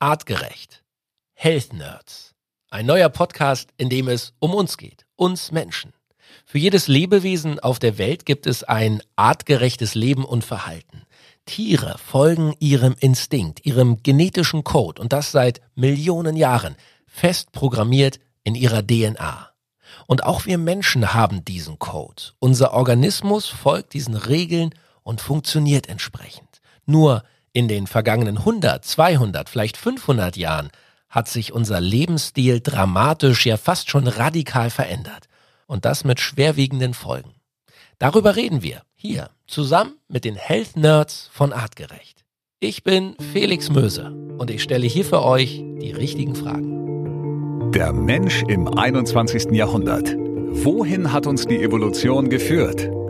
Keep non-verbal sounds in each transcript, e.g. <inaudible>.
Artgerecht. Health Nerds. Ein neuer Podcast, in dem es um uns geht, uns Menschen. Für jedes Lebewesen auf der Welt gibt es ein artgerechtes Leben und Verhalten. Tiere folgen ihrem Instinkt, ihrem genetischen Code und das seit Millionen Jahren, fest programmiert in ihrer DNA. Und auch wir Menschen haben diesen Code. Unser Organismus folgt diesen Regeln und funktioniert entsprechend. Nur in den vergangenen 100, 200, vielleicht 500 Jahren hat sich unser Lebensstil dramatisch, ja fast schon radikal verändert. Und das mit schwerwiegenden Folgen. Darüber reden wir hier zusammen mit den Health Nerds von Artgerecht. Ich bin Felix Möse und ich stelle hier für euch die richtigen Fragen. Der Mensch im 21. Jahrhundert. Wohin hat uns die Evolution geführt?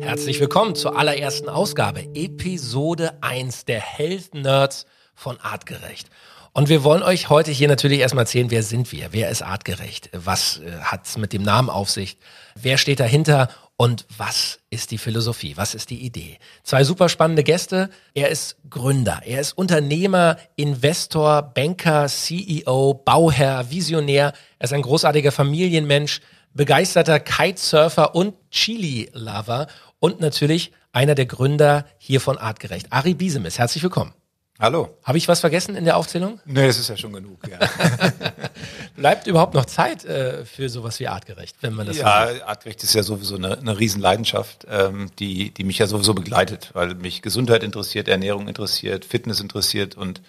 Herzlich willkommen zur allerersten Ausgabe, Episode 1 der Health Nerds von Artgerecht. Und wir wollen euch heute hier natürlich erstmal erzählen, wer sind wir, wer ist artgerecht, was äh, hat's mit dem Namen auf sich, wer steht dahinter und was ist die Philosophie, was ist die Idee. Zwei super spannende Gäste. Er ist Gründer, er ist Unternehmer, Investor, Banker, CEO, Bauherr, Visionär. Er ist ein großartiger Familienmensch, begeisterter Kitesurfer und Chili-Lover und natürlich einer der Gründer hier von Artgerecht. Ari Biesemis, herzlich willkommen. Hallo. Habe ich was vergessen in der Aufzählung? Nee, das ist ja schon genug. Ja. <laughs> Bleibt überhaupt noch Zeit äh, für sowas wie artgerecht, wenn man das Ja, so artgerecht ist ja sowieso eine, eine Riesenleidenschaft, ähm, die, die mich ja sowieso begleitet, weil mich Gesundheit interessiert, Ernährung interessiert, Fitness interessiert und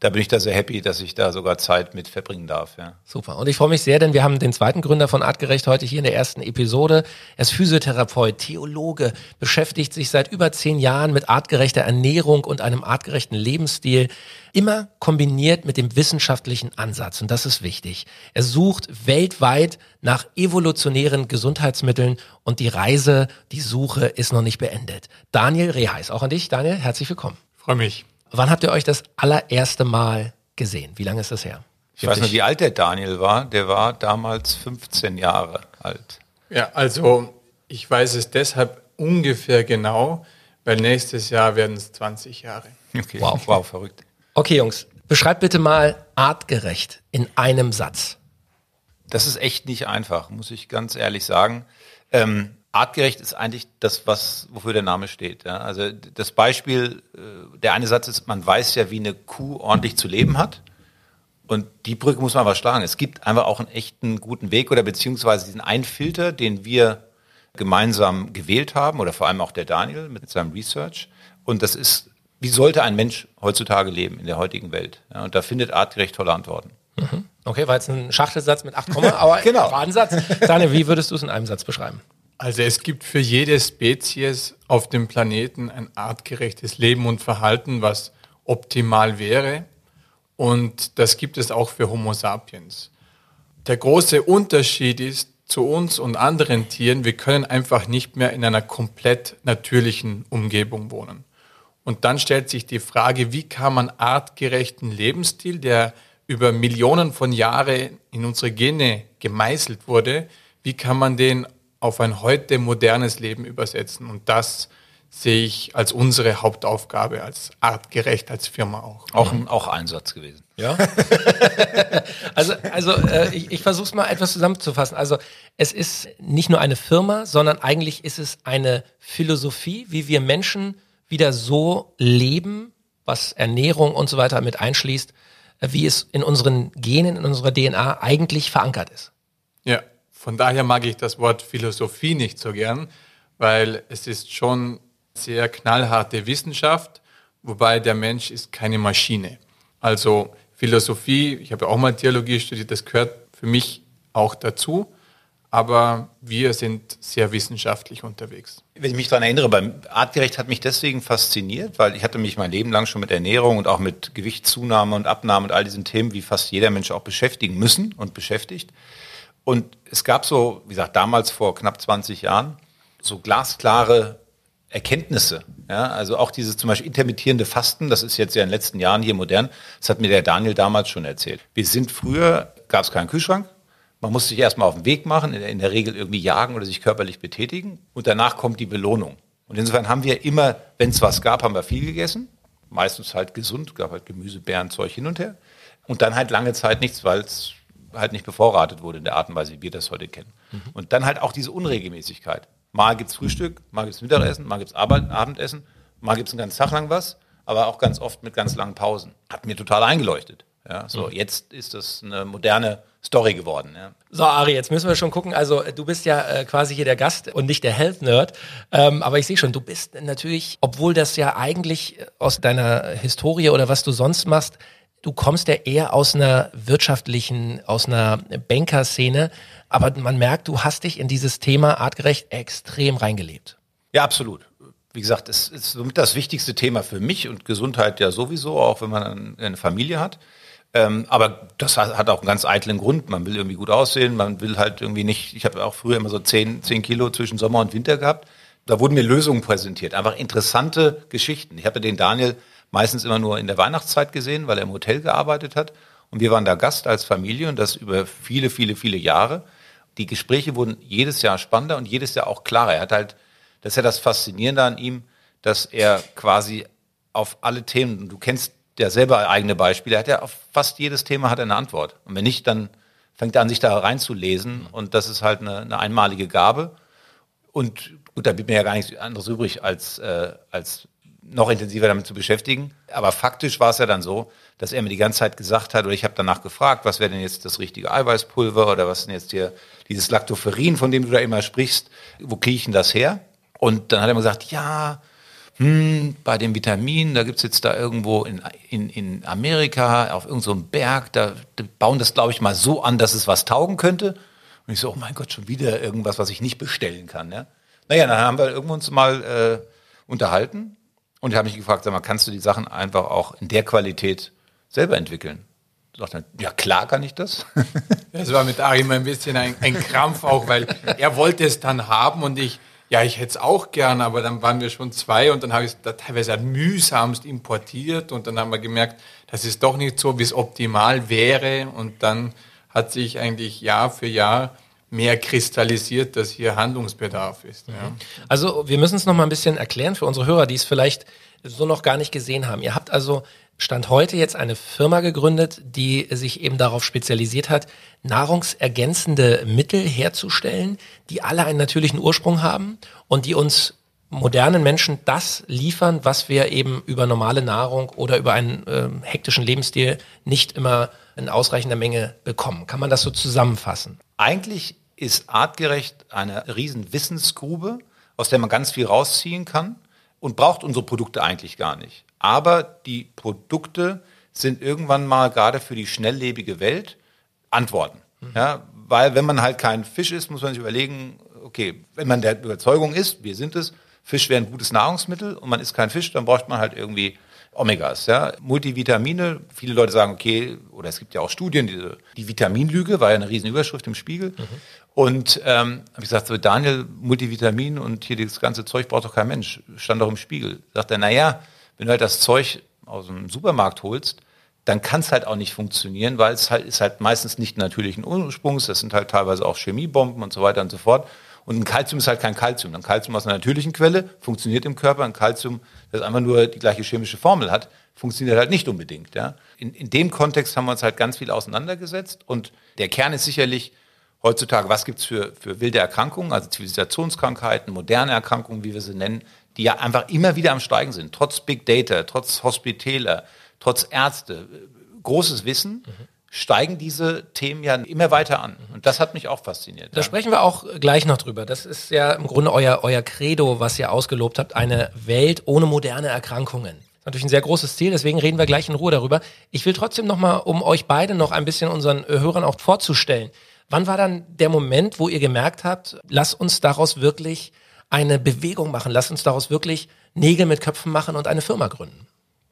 da bin ich da sehr happy, dass ich da sogar Zeit mit verbringen darf. Ja. Super. Und ich freue mich sehr, denn wir haben den zweiten Gründer von Artgerecht heute hier in der ersten Episode. Er ist Physiotherapeut, Theologe, beschäftigt sich seit über zehn Jahren mit artgerechter Ernährung und einem artgerechten Lebensstil. Immer kombiniert mit dem wissenschaftlichen Ansatz. Und das ist wichtig. Er sucht weltweit nach evolutionären Gesundheitsmitteln und die Reise, die Suche ist noch nicht beendet. Daniel Reheis, auch an dich, Daniel, herzlich willkommen. Freue mich. Wann habt ihr euch das allererste Mal gesehen? Wie lange ist das her? Ich weiß nicht, wie alt der Daniel war. Der war damals 15 Jahre alt. Ja, also ich weiß es deshalb ungefähr genau, weil nächstes Jahr werden es 20 Jahre. Okay. Wow, wow, verrückt. Okay, Jungs, beschreibt bitte mal artgerecht in einem Satz. Das ist echt nicht einfach, muss ich ganz ehrlich sagen. Ähm, artgerecht ist eigentlich das, was, wofür der Name steht. Ja? Also das Beispiel, äh, der eine Satz ist, man weiß ja, wie eine Kuh ordentlich zu leben hat. Und die Brücke muss man aber schlagen. Es gibt einfach auch einen echten guten Weg oder beziehungsweise diesen einen Filter, den wir gemeinsam gewählt haben oder vor allem auch der Daniel mit seinem Research. Und das ist, wie sollte ein Mensch heutzutage leben in der heutigen Welt? Ja, und da findet artgerecht tolle Antworten. Mhm. Okay, war jetzt ein Schachtelsatz mit acht Komma, <laughs> aber genau. war ein Satz. Daniel, wie würdest du es in einem Satz beschreiben? Also es gibt für jede Spezies auf dem Planeten ein artgerechtes Leben und Verhalten, was optimal wäre. Und das gibt es auch für Homo sapiens. Der große Unterschied ist zu uns und anderen Tieren, wir können einfach nicht mehr in einer komplett natürlichen Umgebung wohnen. Und dann stellt sich die Frage, wie kann man artgerechten Lebensstil, der über Millionen von Jahren in unsere Gene gemeißelt wurde, wie kann man den auf ein heute modernes Leben übersetzen. Und das sehe ich als unsere Hauptaufgabe, als artgerecht, als Firma auch. Auch ein auch Einsatz gewesen. Ja. <laughs> also also äh, ich, ich versuche es mal etwas zusammenzufassen. Also es ist nicht nur eine Firma, sondern eigentlich ist es eine Philosophie, wie wir Menschen wieder so leben, was Ernährung und so weiter mit einschließt, äh, wie es in unseren Genen, in unserer DNA eigentlich verankert ist. Ja, von daher mag ich das Wort Philosophie nicht so gern, weil es ist schon sehr knallharte Wissenschaft, wobei der Mensch ist keine Maschine. Also Philosophie, ich habe auch mal Theologie studiert, das gehört für mich auch dazu. aber wir sind sehr wissenschaftlich unterwegs. Wenn ich mich daran erinnere, beim Artgerecht hat mich deswegen fasziniert, weil ich hatte mich mein Leben lang schon mit Ernährung und auch mit Gewichtszunahme und Abnahme und all diesen Themen, wie fast jeder Mensch auch beschäftigen müssen und beschäftigt. Und es gab so, wie gesagt, damals vor knapp 20 Jahren, so glasklare Erkenntnisse. Ja, also auch dieses zum Beispiel intermittierende Fasten, das ist jetzt ja in den letzten Jahren hier modern, das hat mir der Daniel damals schon erzählt. Wir sind früher, gab es keinen Kühlschrank, man muss sich erstmal auf den Weg machen, in der Regel irgendwie jagen oder sich körperlich betätigen und danach kommt die Belohnung. Und insofern haben wir immer, wenn es was gab, haben wir viel gegessen, meistens halt gesund, gab halt Gemüse, Beeren, Zeug hin und her. Und dann halt lange Zeit nichts, weil es halt nicht bevorratet wurde in der Art und Weise, wie wir das heute kennen. Mhm. Und dann halt auch diese Unregelmäßigkeit. Mal gibt's Frühstück, mal gibt's Mittagessen, mal gibt's Abendessen, mal gibt's einen ganzen Tag lang was, aber auch ganz oft mit ganz langen Pausen. Hat mir total eingeleuchtet. Ja, so mhm. jetzt ist das eine moderne Story geworden. Ja. So, Ari, jetzt müssen wir schon gucken. Also du bist ja äh, quasi hier der Gast und nicht der Health Nerd. Ähm, aber ich sehe schon, du bist natürlich, obwohl das ja eigentlich aus deiner Historie oder was du sonst machst, du kommst ja eher aus einer wirtschaftlichen, aus einer Bankerszene. Aber man merkt, du hast dich in dieses Thema artgerecht extrem reingelebt. Ja, absolut wie gesagt, es ist somit das wichtigste Thema für mich und Gesundheit ja sowieso, auch wenn man eine Familie hat. Ähm, aber das hat auch einen ganz eitlen Grund. Man will irgendwie gut aussehen, man will halt irgendwie nicht, ich habe auch früher immer so 10, 10 Kilo zwischen Sommer und Winter gehabt. Da wurden mir Lösungen präsentiert, einfach interessante Geschichten. Ich habe den Daniel meistens immer nur in der Weihnachtszeit gesehen, weil er im Hotel gearbeitet hat. Und wir waren da Gast als Familie und das über viele, viele, viele Jahre. Die Gespräche wurden jedes Jahr spannender und jedes Jahr auch klarer. Er hat halt, das ist ja das Faszinierende an ihm, dass er quasi auf alle Themen, du kennst der selber eigene Beispiele, er hat ja auf fast jedes Thema hat er eine Antwort. Und wenn nicht, dann fängt er an, sich da reinzulesen. Und das ist halt eine, eine einmalige Gabe. Und gut, da blieb mir ja gar nichts anderes übrig, als, äh, als noch intensiver damit zu beschäftigen. Aber faktisch war es ja dann so, dass er mir die ganze Zeit gesagt hat, oder ich habe danach gefragt, was wäre denn jetzt das richtige Eiweißpulver oder was denn jetzt hier dieses Lactoferrin, von dem du da immer sprichst, wo kriege ich denn das her? Und dann hat er mir gesagt, ja, hm, bei den Vitaminen, da gibt's jetzt da irgendwo in, in, in Amerika auf irgendeinem so Berg, da bauen das, glaube ich, mal so an, dass es was taugen könnte. Und ich so, oh mein Gott, schon wieder irgendwas, was ich nicht bestellen kann. Ja? Naja, dann haben wir irgendwo uns mal äh, unterhalten und ich habe mich gefragt, sag mal, kannst du die Sachen einfach auch in der Qualität selber entwickeln? Er, ja klar kann ich das. <laughs> Das war mit Ari immer ein bisschen ein, ein Krampf auch, weil er wollte es dann haben und ich ja, ich hätte es auch gern, aber dann waren wir schon zwei und dann habe ich es teilweise mühsamst importiert und dann haben wir gemerkt, das ist doch nicht so, wie es optimal wäre und dann hat sich eigentlich Jahr für Jahr mehr kristallisiert, dass hier Handlungsbedarf ist. Ja. Also wir müssen es noch mal ein bisschen erklären für unsere Hörer, die es vielleicht so noch gar nicht gesehen haben. Ihr habt also Stand heute jetzt eine Firma gegründet, die sich eben darauf spezialisiert hat, nahrungsergänzende Mittel herzustellen, die alle einen natürlichen Ursprung haben und die uns modernen Menschen das liefern, was wir eben über normale Nahrung oder über einen äh, hektischen Lebensstil nicht immer in ausreichender Menge bekommen. Kann man das so zusammenfassen? Eigentlich ist artgerecht eine riesen Wissensgrube, aus der man ganz viel rausziehen kann und braucht unsere Produkte eigentlich gar nicht. Aber die Produkte sind irgendwann mal gerade für die schnelllebige Welt Antworten. Mhm. Ja, weil wenn man halt kein Fisch ist, muss man sich überlegen, okay, wenn man der Überzeugung ist, wir sind es, Fisch wäre ein gutes Nahrungsmittel und man ist kein Fisch, dann braucht man halt irgendwie Omegas, ja, Multivitamine. Viele Leute sagen, okay, oder es gibt ja auch Studien, diese, die Vitaminlüge war ja eine riesen Überschrift im Spiegel. Mhm. Und ähm, habe ich gesagt, so Daniel, Multivitamin und hier dieses ganze Zeug braucht doch kein Mensch. Stand doch im Spiegel. Sagt er, naja, wenn du halt das Zeug aus dem Supermarkt holst, dann kann es halt auch nicht funktionieren, weil es halt ist halt meistens nicht natürlichen Ursprungs, das sind halt teilweise auch Chemiebomben und so weiter und so fort. Und ein Kalzium ist halt kein Kalzium. Ein Kalzium aus einer natürlichen Quelle funktioniert im Körper. Ein Kalzium, das einfach nur die gleiche chemische Formel hat, funktioniert halt nicht unbedingt. Ja. In, in dem Kontext haben wir uns halt ganz viel auseinandergesetzt. Und der Kern ist sicherlich heutzutage, was gibt's für, für wilde Erkrankungen, also Zivilisationskrankheiten, moderne Erkrankungen, wie wir sie nennen, die ja einfach immer wieder am Steigen sind, trotz Big Data, trotz Hospitäler, trotz Ärzte, großes Wissen. Mhm. Steigen diese Themen ja immer weiter an. Und das hat mich auch fasziniert. Da ja. sprechen wir auch gleich noch drüber. Das ist ja im Grunde euer, euer Credo, was ihr ausgelobt habt. Eine Welt ohne moderne Erkrankungen. Das ist natürlich ein sehr großes Ziel, deswegen reden wir gleich in Ruhe darüber. Ich will trotzdem nochmal, um euch beide noch ein bisschen unseren Hörern auch vorzustellen, Wann war dann der Moment, wo ihr gemerkt habt, lass uns daraus wirklich eine Bewegung machen, lass uns daraus wirklich Nägel mit Köpfen machen und eine Firma gründen?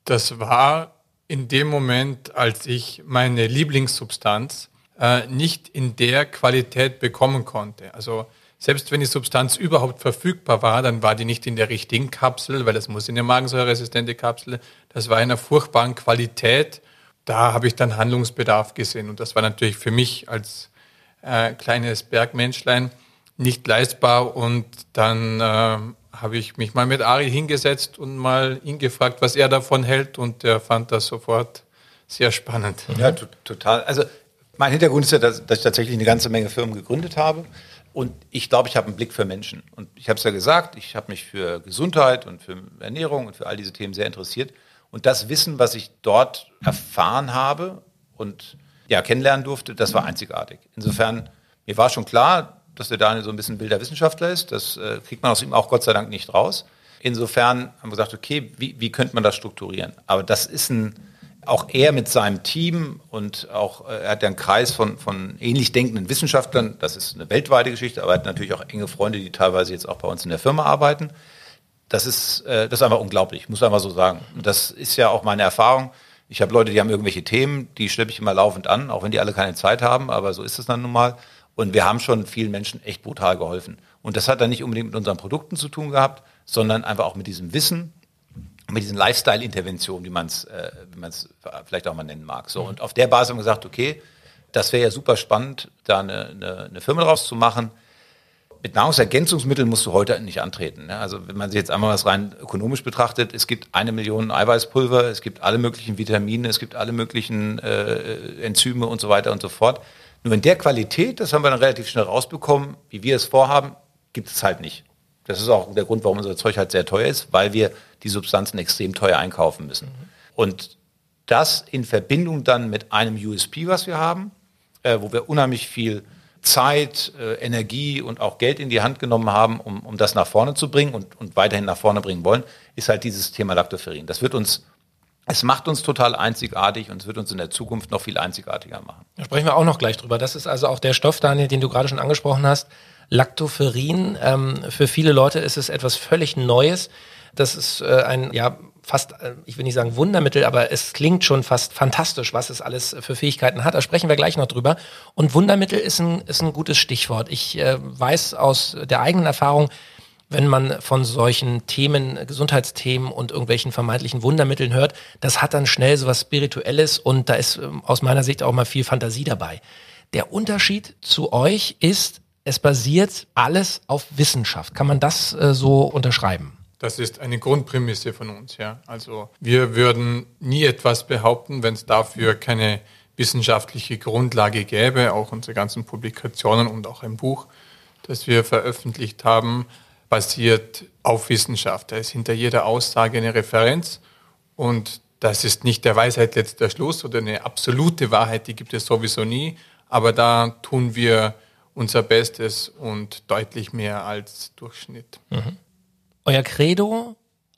Das war in dem Moment, als ich meine Lieblingssubstanz äh, nicht in der Qualität bekommen konnte. Also selbst wenn die Substanz überhaupt verfügbar war, dann war die nicht in der richtigen Kapsel, weil es muss in der magensäureresistente Kapsel. Das war in einer furchtbaren Qualität. Da habe ich dann Handlungsbedarf gesehen. Und das war natürlich für mich als äh, kleines Bergmenschlein nicht leistbar. Und dann äh, habe ich mich mal mit Ari hingesetzt und mal ihn gefragt, was er davon hält. Und er fand das sofort sehr spannend. Ja, total. Also mein Hintergrund ist ja, dass, dass ich tatsächlich eine ganze Menge Firmen gegründet habe. Und ich glaube, ich habe einen Blick für Menschen. Und ich habe es ja gesagt, ich habe mich für Gesundheit und für Ernährung und für all diese Themen sehr interessiert. Und das Wissen, was ich dort erfahren habe und ja, kennenlernen durfte, das war einzigartig. Insofern, mir war schon klar, dass der Daniel so ein bisschen wilder Wissenschaftler ist. Das äh, kriegt man aus ihm auch Gott sei Dank nicht raus. Insofern haben wir gesagt, okay, wie, wie könnte man das strukturieren? Aber das ist ein, auch er mit seinem Team und auch, äh, er hat ja einen Kreis von, von ähnlich denkenden Wissenschaftlern, das ist eine weltweite Geschichte, aber er hat natürlich auch enge Freunde, die teilweise jetzt auch bei uns in der Firma arbeiten. Das ist, äh, das ist einfach unglaublich, muss einfach so sagen. Und das ist ja auch meine Erfahrung. Ich habe Leute, die haben irgendwelche Themen, die schleppe ich immer laufend an, auch wenn die alle keine Zeit haben, aber so ist es dann nun mal. Und wir haben schon vielen Menschen echt brutal geholfen. Und das hat dann nicht unbedingt mit unseren Produkten zu tun gehabt, sondern einfach auch mit diesem Wissen, mit diesen Lifestyle-Interventionen, wie man es äh, wie man's vielleicht auch mal nennen mag. So, und auf der Basis haben wir gesagt, okay, das wäre ja super spannend, da eine, eine, eine Firma draus zu machen. Mit Nahrungsergänzungsmitteln musst du heute nicht antreten. Ne? Also wenn man sich jetzt einmal was rein ökonomisch betrachtet, es gibt eine Million Eiweißpulver, es gibt alle möglichen Vitamine, es gibt alle möglichen äh, Enzyme und so weiter und so fort. Nur in der Qualität, das haben wir dann relativ schnell rausbekommen, wie wir es vorhaben, gibt es halt nicht. Das ist auch der Grund, warum unser Zeug halt sehr teuer ist, weil wir die Substanzen extrem teuer einkaufen müssen. Mhm. Und das in Verbindung dann mit einem USP, was wir haben, äh, wo wir unheimlich viel Zeit, äh, Energie und auch Geld in die Hand genommen haben, um, um das nach vorne zu bringen und, und weiterhin nach vorne bringen wollen, ist halt dieses Thema Lactoferrin. Das wird uns es macht uns total einzigartig und es wird uns in der Zukunft noch viel einzigartiger machen. Da sprechen wir auch noch gleich drüber. Das ist also auch der Stoff, Daniel, den du gerade schon angesprochen hast. Lactoferrin. Ähm, für viele Leute ist es etwas völlig Neues. Das ist äh, ein, ja, fast, äh, ich will nicht sagen Wundermittel, aber es klingt schon fast fantastisch, was es alles für Fähigkeiten hat. Da sprechen wir gleich noch drüber. Und Wundermittel ist ein, ist ein gutes Stichwort. Ich äh, weiß aus der eigenen Erfahrung, wenn man von solchen Themen, Gesundheitsthemen und irgendwelchen vermeintlichen Wundermitteln hört, das hat dann schnell so was Spirituelles und da ist ähm, aus meiner Sicht auch mal viel Fantasie dabei. Der Unterschied zu euch ist, es basiert alles auf Wissenschaft. Kann man das äh, so unterschreiben? Das ist eine Grundprämisse von uns, ja. Also wir würden nie etwas behaupten, wenn es dafür keine wissenschaftliche Grundlage gäbe. Auch unsere ganzen Publikationen und auch ein Buch, das wir veröffentlicht haben, basiert auf Wissenschaft. Da ist hinter jeder Aussage eine Referenz und das ist nicht der Weisheit letzter Schluss oder eine absolute Wahrheit, die gibt es sowieso nie, aber da tun wir unser Bestes und deutlich mehr als Durchschnitt. Mhm. Euer Credo,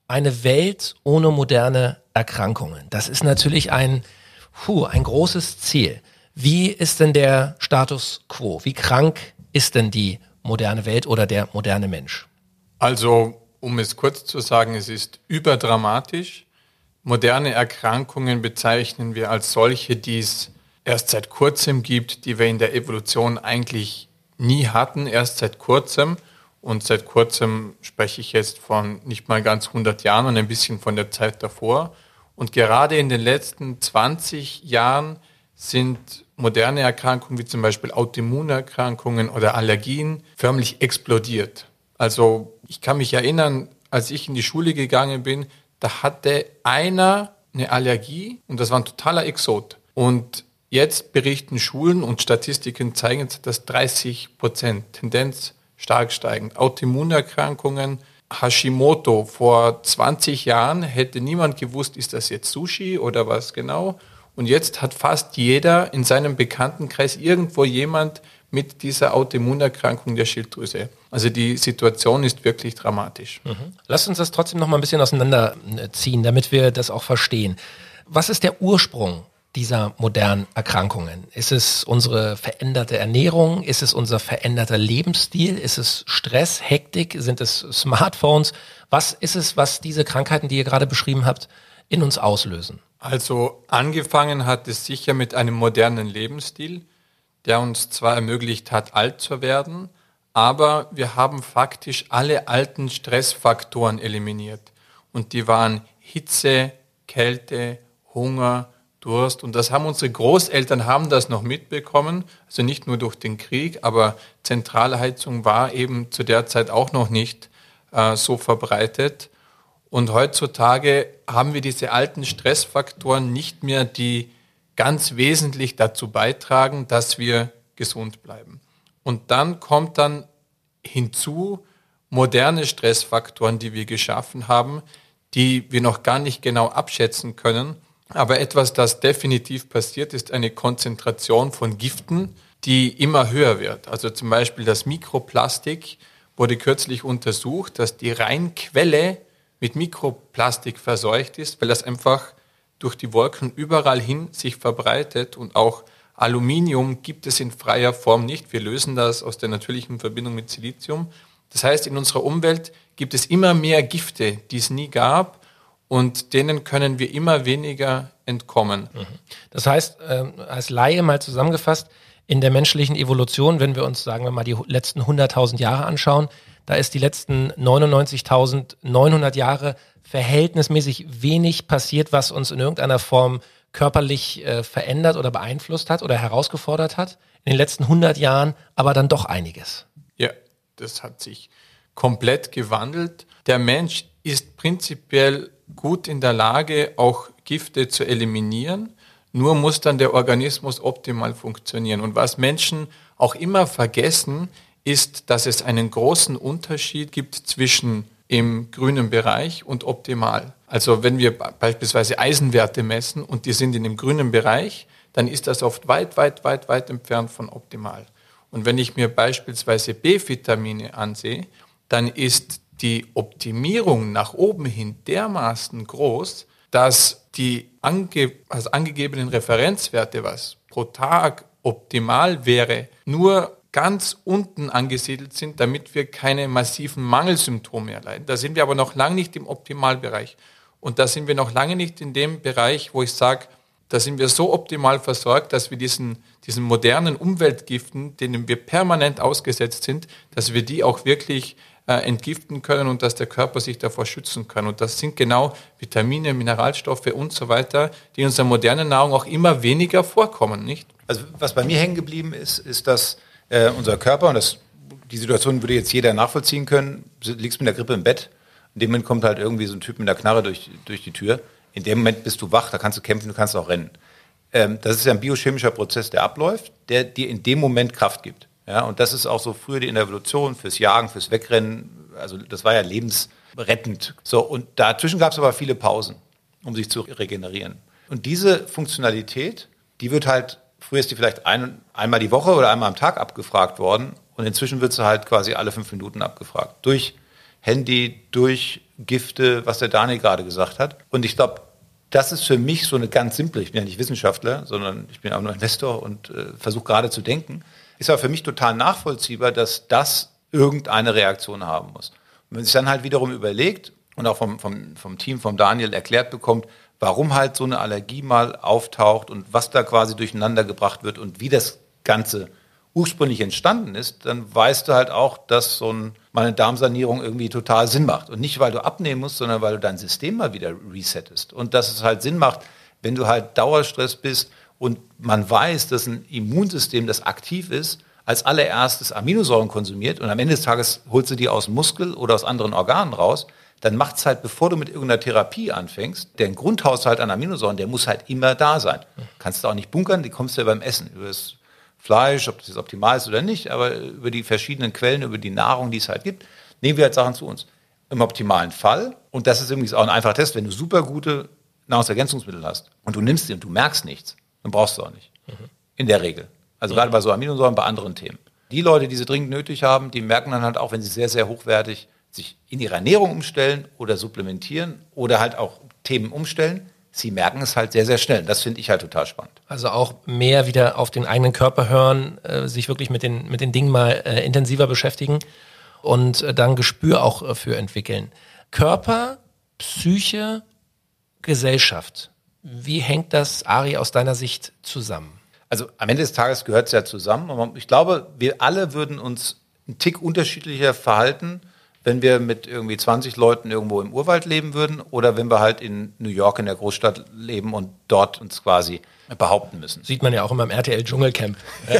eine Welt ohne moderne Erkrankungen. Das ist natürlich ein, puh, ein großes Ziel. Wie ist denn der Status quo? Wie krank ist denn die moderne Welt oder der moderne Mensch? Also, um es kurz zu sagen, es ist überdramatisch. Moderne Erkrankungen bezeichnen wir als solche, die es erst seit kurzem gibt, die wir in der Evolution eigentlich nie hatten, erst seit kurzem. Und seit kurzem spreche ich jetzt von nicht mal ganz 100 Jahren und ein bisschen von der Zeit davor. Und gerade in den letzten 20 Jahren sind moderne Erkrankungen wie zum Beispiel Autoimmunerkrankungen oder Allergien förmlich explodiert. Also ich kann mich erinnern, als ich in die Schule gegangen bin, da hatte einer eine Allergie und das war ein totaler Exot. Und jetzt berichten Schulen und Statistiken zeigen, dass 30 Prozent Tendenz stark steigend. Autoimmunerkrankungen, Hashimoto. Vor 20 Jahren hätte niemand gewusst, ist das jetzt Sushi oder was genau. Und jetzt hat fast jeder in seinem Bekanntenkreis irgendwo jemand mit dieser Autoimmunerkrankung der Schilddrüse. Also die Situation ist wirklich dramatisch. Mhm. Lasst uns das trotzdem noch mal ein bisschen auseinanderziehen, damit wir das auch verstehen. Was ist der Ursprung dieser modernen Erkrankungen? Ist es unsere veränderte Ernährung? Ist es unser veränderter Lebensstil? Ist es Stress, Hektik? Sind es Smartphones? Was ist es, was diese Krankheiten, die ihr gerade beschrieben habt, in uns auslösen? Also angefangen hat es sicher mit einem modernen Lebensstil, der uns zwar ermöglicht hat, alt zu werden, aber wir haben faktisch alle alten Stressfaktoren eliminiert. Und die waren Hitze, Kälte, Hunger, Durst. Und das haben unsere Großeltern haben das noch mitbekommen. Also nicht nur durch den Krieg, aber Zentralheizung war eben zu der Zeit auch noch nicht äh, so verbreitet. Und heutzutage haben wir diese alten Stressfaktoren nicht mehr, die ganz wesentlich dazu beitragen, dass wir gesund bleiben. Und dann kommt dann hinzu moderne Stressfaktoren, die wir geschaffen haben, die wir noch gar nicht genau abschätzen können. Aber etwas, das definitiv passiert, ist eine Konzentration von Giften, die immer höher wird. Also zum Beispiel das Mikroplastik wurde kürzlich untersucht, dass die Rheinquelle mit Mikroplastik verseucht ist, weil das einfach durch die Wolken überall hin sich verbreitet und auch Aluminium gibt es in freier Form nicht. Wir lösen das aus der natürlichen Verbindung mit Silizium. Das heißt, in unserer Umwelt gibt es immer mehr Gifte, die es nie gab und denen können wir immer weniger entkommen. Mhm. Das heißt, äh, als Laie mal zusammengefasst, in der menschlichen Evolution, wenn wir uns, sagen wir mal, die letzten 100.000 Jahre anschauen, da ist die letzten 99.900 Jahre verhältnismäßig wenig passiert, was uns in irgendeiner Form körperlich äh, verändert oder beeinflusst hat oder herausgefordert hat. In den letzten 100 Jahren aber dann doch einiges. Ja, das hat sich komplett gewandelt. Der Mensch ist prinzipiell gut in der Lage, auch Gifte zu eliminieren. Nur muss dann der Organismus optimal funktionieren. Und was Menschen auch immer vergessen, ist, dass es einen großen Unterschied gibt zwischen im grünen Bereich und optimal. Also wenn wir beispielsweise Eisenwerte messen und die sind in dem grünen Bereich, dann ist das oft weit, weit, weit, weit entfernt von optimal. Und wenn ich mir beispielsweise B-Vitamine ansehe, dann ist die Optimierung nach oben hin dermaßen groß, dass die ange also angegebenen Referenzwerte, was pro Tag optimal wäre, nur ganz unten angesiedelt sind, damit wir keine massiven Mangelsymptome erleiden. Da sind wir aber noch lange nicht im Optimalbereich. Und da sind wir noch lange nicht in dem Bereich, wo ich sage, da sind wir so optimal versorgt, dass wir diesen, diesen modernen Umweltgiften, denen wir permanent ausgesetzt sind, dass wir die auch wirklich äh, entgiften können und dass der Körper sich davor schützen kann. Und das sind genau Vitamine, Mineralstoffe und so weiter, die in unserer modernen Nahrung auch immer weniger vorkommen, nicht? Also was bei mir hängen geblieben ist, ist, dass äh, unser Körper, und das, die Situation würde jetzt jeder nachvollziehen können, liegst mit der Grippe im Bett, in dem Moment kommt halt irgendwie so ein Typ mit der Knarre durch, durch die Tür. In dem Moment bist du wach, da kannst du kämpfen, du kannst auch rennen. Ähm, das ist ja ein biochemischer Prozess, der abläuft, der dir in dem Moment Kraft gibt. Ja, und das ist auch so früher die Evolution fürs Jagen, fürs Wegrennen. Also das war ja lebensrettend. So, und dazwischen gab es aber viele Pausen, um sich zu regenerieren. Und diese Funktionalität, die wird halt, früher ist die vielleicht ein, einmal die Woche oder einmal am Tag abgefragt worden. Und inzwischen wird sie halt quasi alle fünf Minuten abgefragt. Durch Handy, durch Gifte, was der Daniel gerade gesagt hat. Und ich glaube, das ist für mich so eine ganz simple, ich bin ja nicht Wissenschaftler, sondern ich bin auch nur Investor und äh, versuche gerade zu denken ist aber für mich total nachvollziehbar, dass das irgendeine Reaktion haben muss. Und wenn man sich dann halt wiederum überlegt und auch vom, vom, vom Team, vom Daniel erklärt bekommt, warum halt so eine Allergie mal auftaucht und was da quasi durcheinander gebracht wird und wie das Ganze ursprünglich entstanden ist, dann weißt du halt auch, dass so ein, mal eine Darmsanierung irgendwie total Sinn macht. Und nicht, weil du abnehmen musst, sondern weil du dein System mal wieder resettest. Und dass es halt Sinn macht, wenn du halt Dauerstress bist und man weiß, dass ein Immunsystem, das aktiv ist, als allererstes Aminosäuren konsumiert und am Ende des Tages holst du die aus dem Muskel oder aus anderen Organen raus, dann macht es halt, bevor du mit irgendeiner Therapie anfängst, der Grundhaushalt an Aminosäuren, der muss halt immer da sein. Kannst du auch nicht bunkern, die kommst du ja beim Essen. Über das Fleisch, ob das jetzt optimal ist oder nicht, aber über die verschiedenen Quellen, über die Nahrung, die es halt gibt, nehmen wir halt Sachen zu uns. Im optimalen Fall, und das ist übrigens auch ein einfacher Test, wenn du super gute Nahrungsergänzungsmittel hast und du nimmst sie und du merkst nichts, dann brauchst du auch nicht. Mhm. In der Regel. Also mhm. gerade bei so Aminosäuren, bei anderen Themen. Die Leute, die sie dringend nötig haben, die merken dann halt auch, wenn sie sehr, sehr hochwertig sich in ihre Ernährung umstellen oder supplementieren oder halt auch Themen umstellen, sie merken es halt sehr, sehr schnell. Das finde ich halt total spannend. Also auch mehr wieder auf den eigenen Körper hören, äh, sich wirklich mit den, mit den Dingen mal äh, intensiver beschäftigen und äh, dann Gespür auch äh, für entwickeln. Körper, Psyche, Gesellschaft. Wie hängt das, Ari, aus deiner Sicht zusammen? Also am Ende des Tages gehört es ja zusammen. Und ich glaube, wir alle würden uns einen Tick unterschiedlicher verhalten, wenn wir mit irgendwie 20 Leuten irgendwo im Urwald leben würden oder wenn wir halt in New York in der Großstadt leben und dort uns quasi behaupten müssen. Sieht man ja auch immer im RTL Dschungelcamp. <laughs>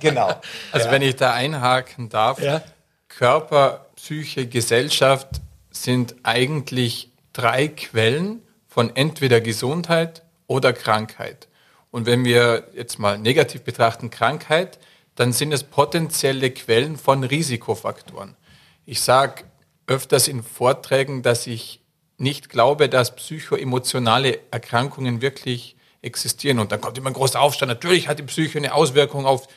genau. Also wenn ich da einhaken darf, Ja. Körper, Psyche, Gesellschaft sind eigentlich drei Quellen von entweder Gesundheit oder Krankheit. Und wenn wir jetzt mal negativ betrachten Krankheit, dann sind es potenzielle Quellen von Risikofaktoren. Ich sage öfters in Vorträgen, dass ich nicht glaube, dass psychoemotionale Erkrankungen wirklich existieren. Und dann kommt immer ein großer Aufstand. Natürlich hat die Psyche eine Auswirkung auf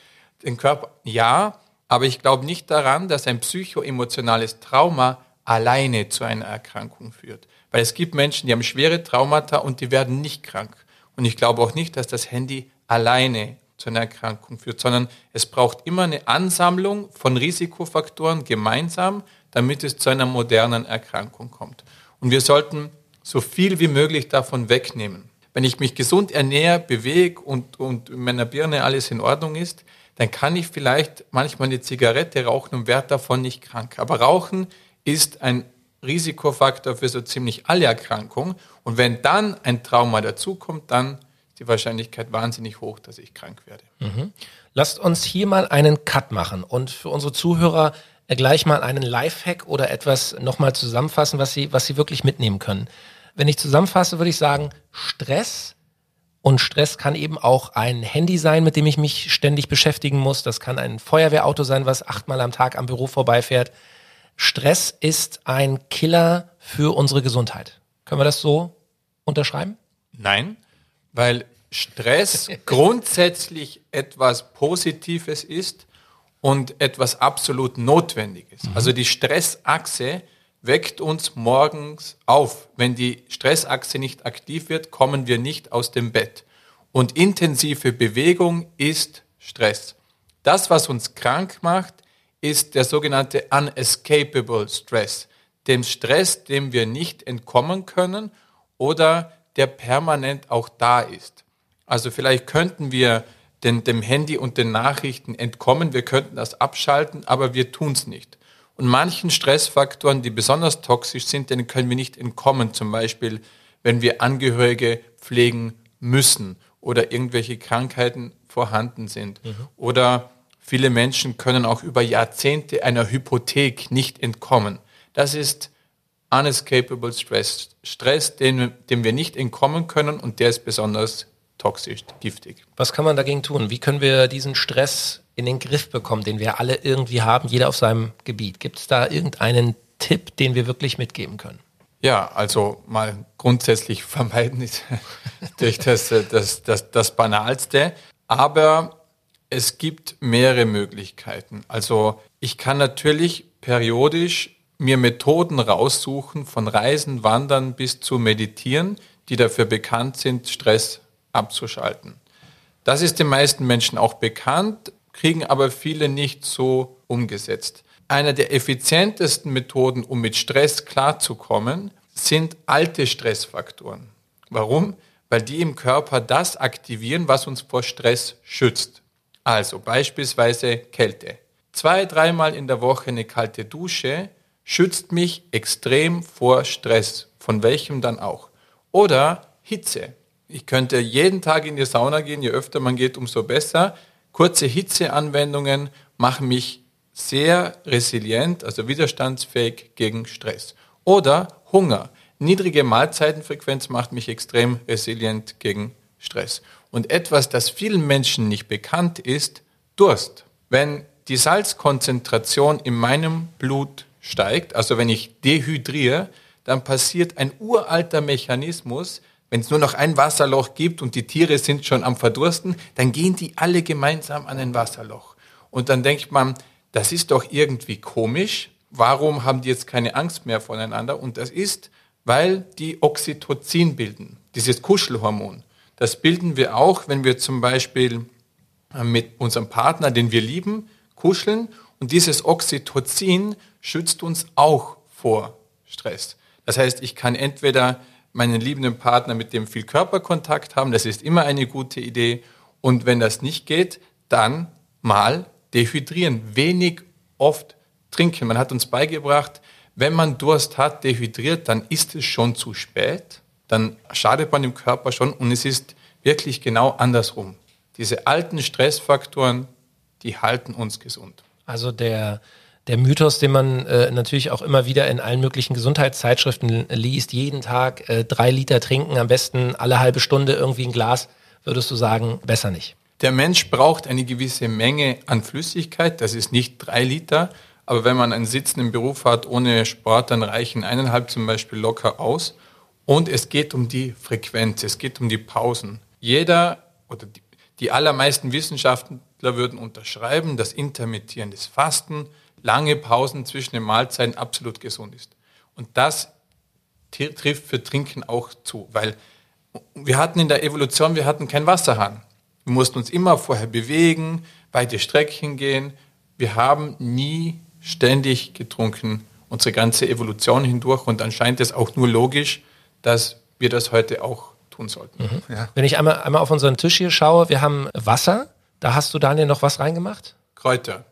den Körper. Ja, aber ich glaube nicht daran, dass ein psychoemotionales Trauma alleine zu einer Erkrankung führt. Weil es gibt Menschen, die haben schwere Traumata und die werden nicht krank. Und ich glaube auch nicht, dass das Handy alleine zu einer Erkrankung führt, sondern es braucht immer eine Ansammlung von Risikofaktoren gemeinsam, damit es zu einer modernen Erkrankung kommt. Und wir sollten so viel wie möglich davon wegnehmen. Wenn ich mich gesund ernähre, bewege und, und in meiner Birne alles in Ordnung ist, dann kann ich vielleicht manchmal eine Zigarette rauchen und werde davon nicht krank. Aber Rauchen ist ein Risikofaktor für so ziemlich alle Erkrankungen. Und wenn dann ein Trauma dazukommt, dann ist die Wahrscheinlichkeit wahnsinnig hoch, dass ich krank werde. Lasst uns hier mal einen Cut machen und für unsere Zuhörer äh, gleich mal einen Lifehack oder etwas nochmal zusammenfassen, was sie, was sie wirklich mitnehmen können. Wenn ich zusammenfasse, würde ich sagen, Stress und Stress kann eben auch ein Handy sein, mit dem ich mich ständig beschäftigen muss. Das kann ein Feuerwehrauto sein, was achtmal am Tag am Büro vorbeifährt. Stress ist ein Killer für unsere Gesundheit. Können wir das so unterschreiben? Nein, weil Stress <laughs> grundsätzlich etwas Positives ist und etwas absolut Notwendiges. Also die Stressachse weckt uns morgens auf. Wenn die Stressachse nicht aktiv wird, kommen wir nicht aus dem Bett. Und intensive Bewegung ist Stress. Das, was uns krank macht, ist der sogenannte unescapable Stress. Dem Stress, dem wir nicht entkommen können oder der permanent auch da ist. Also vielleicht könnten wir den, dem Handy und den Nachrichten entkommen, wir könnten das abschalten, aber wir tun es nicht. Und manchen Stressfaktoren, die besonders toxisch sind, denen können wir nicht entkommen. Zum Beispiel, wenn wir Angehörige pflegen müssen oder irgendwelche Krankheiten vorhanden sind. Oder viele Menschen können auch über Jahrzehnte einer Hypothek nicht entkommen. Das ist unescapable stress. Stress, dem, dem wir nicht entkommen können und der ist besonders toxisch, giftig. Was kann man dagegen tun? Wie können wir diesen Stress in den Griff bekommen, den wir alle irgendwie haben, jeder auf seinem Gebiet? Gibt es da irgendeinen Tipp, den wir wirklich mitgeben können? Ja, also mal grundsätzlich <laughs> vermeiden ist natürlich das, das, das, das Banalste. Aber es gibt mehrere Möglichkeiten. Also ich kann natürlich periodisch mir Methoden raussuchen, von Reisen, Wandern bis zu Meditieren, die dafür bekannt sind, Stress abzuschalten. Das ist den meisten Menschen auch bekannt, kriegen aber viele nicht so umgesetzt. Einer der effizientesten Methoden, um mit Stress klarzukommen, sind alte Stressfaktoren. Warum? Weil die im Körper das aktivieren, was uns vor Stress schützt. Also beispielsweise Kälte. Zwei, dreimal in der Woche eine kalte Dusche schützt mich extrem vor Stress, von welchem dann auch. Oder Hitze. Ich könnte jeden Tag in die Sauna gehen, je öfter man geht, umso besser. Kurze Hitzeanwendungen machen mich sehr resilient, also widerstandsfähig gegen Stress. Oder Hunger. Niedrige Mahlzeitenfrequenz macht mich extrem resilient gegen Stress. Und etwas, das vielen Menschen nicht bekannt ist, Durst. Wenn die Salzkonzentration in meinem Blut steigt, also wenn ich dehydriere, dann passiert ein uralter Mechanismus, wenn es nur noch ein Wasserloch gibt und die Tiere sind schon am Verdursten, dann gehen die alle gemeinsam an ein Wasserloch. Und dann denkt man, das ist doch irgendwie komisch. Warum haben die jetzt keine Angst mehr voneinander? Und das ist, weil die Oxytocin bilden, dieses Kuschelhormon. Das bilden wir auch, wenn wir zum Beispiel äh, mit unserem Partner, den wir lieben, kuscheln. Und dieses Oxytocin schützt uns auch vor Stress. Das heißt, ich kann entweder meinen liebenden Partner mit dem viel Körperkontakt haben, das ist immer eine gute Idee. Und wenn das nicht geht, dann mal dehydrieren, wenig oft trinken. Man hat uns beigebracht, wenn man Durst hat, dehydriert, dann ist es schon zu spät, dann schadet man dem Körper schon und es ist wirklich genau andersrum. Diese alten Stressfaktoren, die halten uns gesund. Also der, der Mythos, den man äh, natürlich auch immer wieder in allen möglichen Gesundheitszeitschriften liest, jeden Tag äh, drei Liter trinken, am besten alle halbe Stunde irgendwie ein Glas, würdest du sagen, besser nicht. Der Mensch braucht eine gewisse Menge an Flüssigkeit, das ist nicht drei Liter, aber wenn man einen sitzenden Beruf hat ohne Sport, dann reichen eineinhalb zum Beispiel locker aus. Und es geht um die Frequenz, es geht um die Pausen. Jeder oder die, die allermeisten Wissenschaftler würden unterschreiben, dass intermittierendes Fasten, lange Pausen zwischen den Mahlzeiten absolut gesund ist. Und das trifft für Trinken auch zu, weil wir hatten in der Evolution, wir hatten keinen Wasserhahn. Wir mussten uns immer vorher bewegen, weite Strecken gehen. Wir haben nie ständig getrunken, unsere ganze Evolution hindurch. Und anscheinend ist auch nur logisch, dass wir das heute auch tun sollten. Mhm. Ja. Wenn ich einmal, einmal auf unseren Tisch hier schaue, wir haben Wasser. Da hast du, Daniel, noch was reingemacht? Kräuter.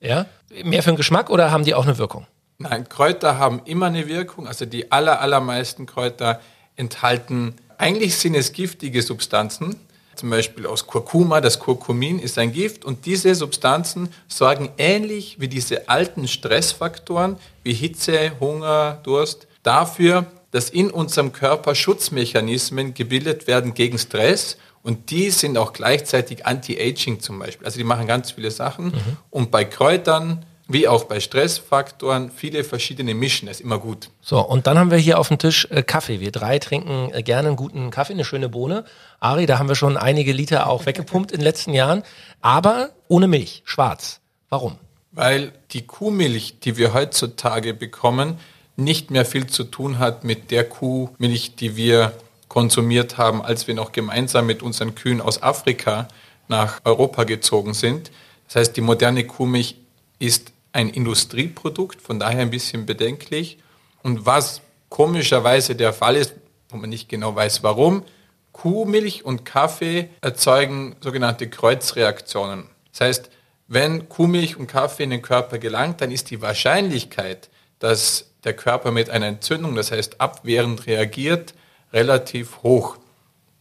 Ja? Mehr für den Geschmack oder haben die auch eine Wirkung? Nein, Kräuter haben immer eine Wirkung. Also die aller, allermeisten Kräuter enthalten, eigentlich sind es giftige Substanzen, zum Beispiel aus Kurkuma. Das Kurkumin ist ein Gift und diese Substanzen sorgen ähnlich wie diese alten Stressfaktoren wie Hitze, Hunger, Durst dafür, dass in unserem Körper Schutzmechanismen gebildet werden gegen Stress und die sind auch gleichzeitig Anti-Aging zum Beispiel. Also die machen ganz viele Sachen. Mhm. Und bei Kräutern, wie auch bei Stressfaktoren, viele verschiedene Mischen. Das ist immer gut. So, und dann haben wir hier auf dem Tisch äh, Kaffee. Wir drei trinken äh, gerne einen guten Kaffee, eine schöne Bohne. Ari, da haben wir schon einige Liter auch <laughs> weggepumpt in den letzten Jahren. Aber ohne Milch, schwarz. Warum? Weil die Kuhmilch, die wir heutzutage bekommen, nicht mehr viel zu tun hat mit der Kuhmilch, die wir konsumiert haben, als wir noch gemeinsam mit unseren Kühen aus Afrika nach Europa gezogen sind. Das heißt, die moderne Kuhmilch ist ein Industrieprodukt, von daher ein bisschen bedenklich. Und was komischerweise der Fall ist, wo man nicht genau weiß warum, Kuhmilch und Kaffee erzeugen sogenannte Kreuzreaktionen. Das heißt, wenn Kuhmilch und Kaffee in den Körper gelangt, dann ist die Wahrscheinlichkeit, dass der Körper mit einer Entzündung, das heißt abwehrend reagiert, relativ hoch.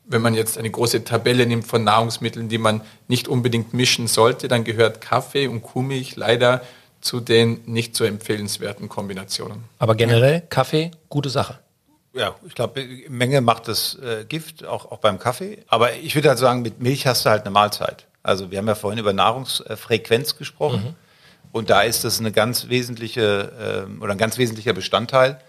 Wenn man jetzt eine große Tabelle nimmt von Nahrungsmitteln, die man nicht unbedingt mischen sollte, dann gehört Kaffee und Kuhmilch leider zu den nicht so empfehlenswerten Kombinationen. Aber generell Kaffee, gute Sache. Ja, ich glaube, Menge macht das äh, Gift, auch, auch beim Kaffee. Aber ich würde halt sagen, mit Milch hast du halt eine Mahlzeit. Also wir haben ja vorhin über Nahrungsfrequenz gesprochen. Mhm. Und da ist das eine ganz wesentliche äh, oder ein ganz wesentlicher Bestandteil